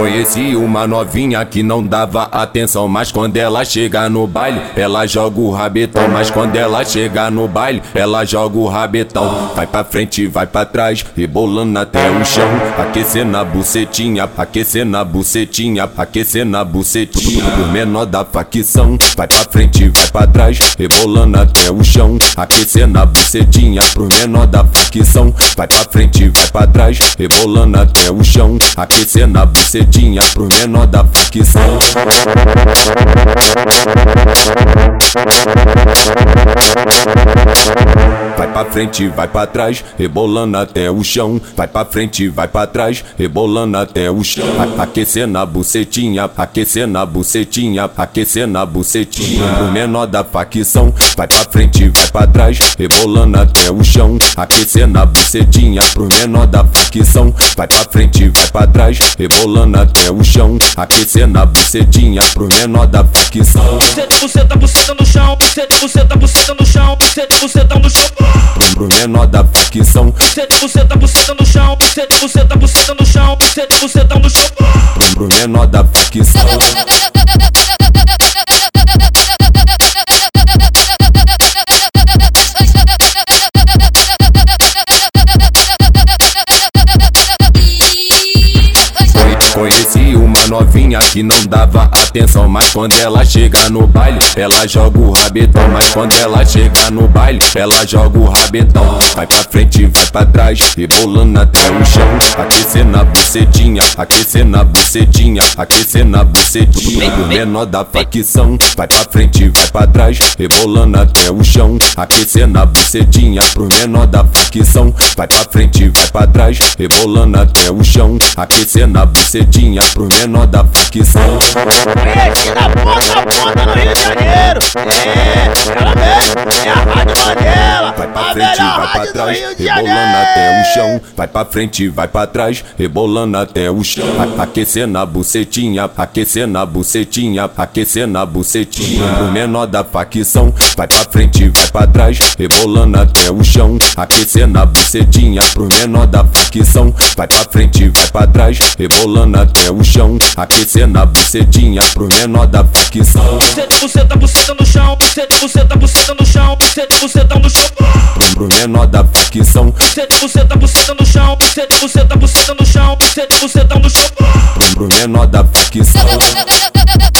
Conheci uma novinha que não dava atenção, mas quando ela chega no baile, ela joga o rabetão. Mas quando ela chega no baile, ela joga o rabetão. Vai pra frente, vai pra trás, rebolando até o chão. Aquecendo a bucetinha, aquecendo a bucetinha, aquecendo a bucetinha. O menor da facção, vai pra frente, vai pra trás, rebolando até o chão. Aquecendo a bucetinha pro menor da facção. Vai pra frente, vai pra trás, rebolando até o chão. Aquecendo a bucetinha pro menor da facção. Frente, vai pra trás, rebolando até o chão. Vai pra frente, vai pra trás, rebolando até o chão. A aquecendo a bucetinha, aquecendo a bucetinha, aquecendo a bucetinha. Pro menor da facção, vai pra frente, vai pra trás, rebolando até o chão. Aquecendo a bucetinha, pro menor da facção. Vai pra frente, vai pra trás, rebolando até o chão. Aquecendo a bucetinha, pro menor da facção. Buceta, buceta, buceta no chão. Buceta, buceta, buceta no chão. Buceta, buceta no chão. Pro menor da facção. Buceta, buceta, buceta no chão. Buceta, buceta, buceta no chão. Buceta, buceta no chão. Pro menor da facção. Conheci uma novinha que não dava atenção, mas quando ela chega no baile, ela joga o rabetão. Mas quando ela chega no baile, ela joga o rabetão. Vai pra frente, vai pra trás, rebolando até o chão. Aquecendo a bucetinha, aquecendo a bucetinha, aquecendo a bucetinha. O menor da facção, vai pra frente, vai pra trás, rebolando até o chão. Aquecendo a bucetinha pro menor da facção. Vai pra frente, vai pra trás, rebolando até o chão. Aquecendo a bucetinha pro menor da. Conheci da ponta a ponta no Rio de Janeiro. É, ela é a Rádio Mandela. Vai pra frente, vai pra trás, rebolando até o chão. Vai pra frente, vai pra trás, rebolando até o chão. A- Aquecendo a bucetinha, aquecendo a bucetinha, aquecendo a bucetinha. Pro menor da facção, vai pra frente, vai pra trás, rebolando até o chão. Aquecendo a bucetinha, pro menor da facção. Vai pra frente, vai pra trás, rebolando até o chão. Aquecendo a bucetinha, pro menor da facção. Buceta, buceta, buceta no chão. Buceta, buceta, buceta no chão. Buceta, buceta no chão. Pro menor da facção, Buceta, buceta, buceta no chão. Buceta, buceta, buceta no chão. Buceta, buceta no chão. pro menor da facção.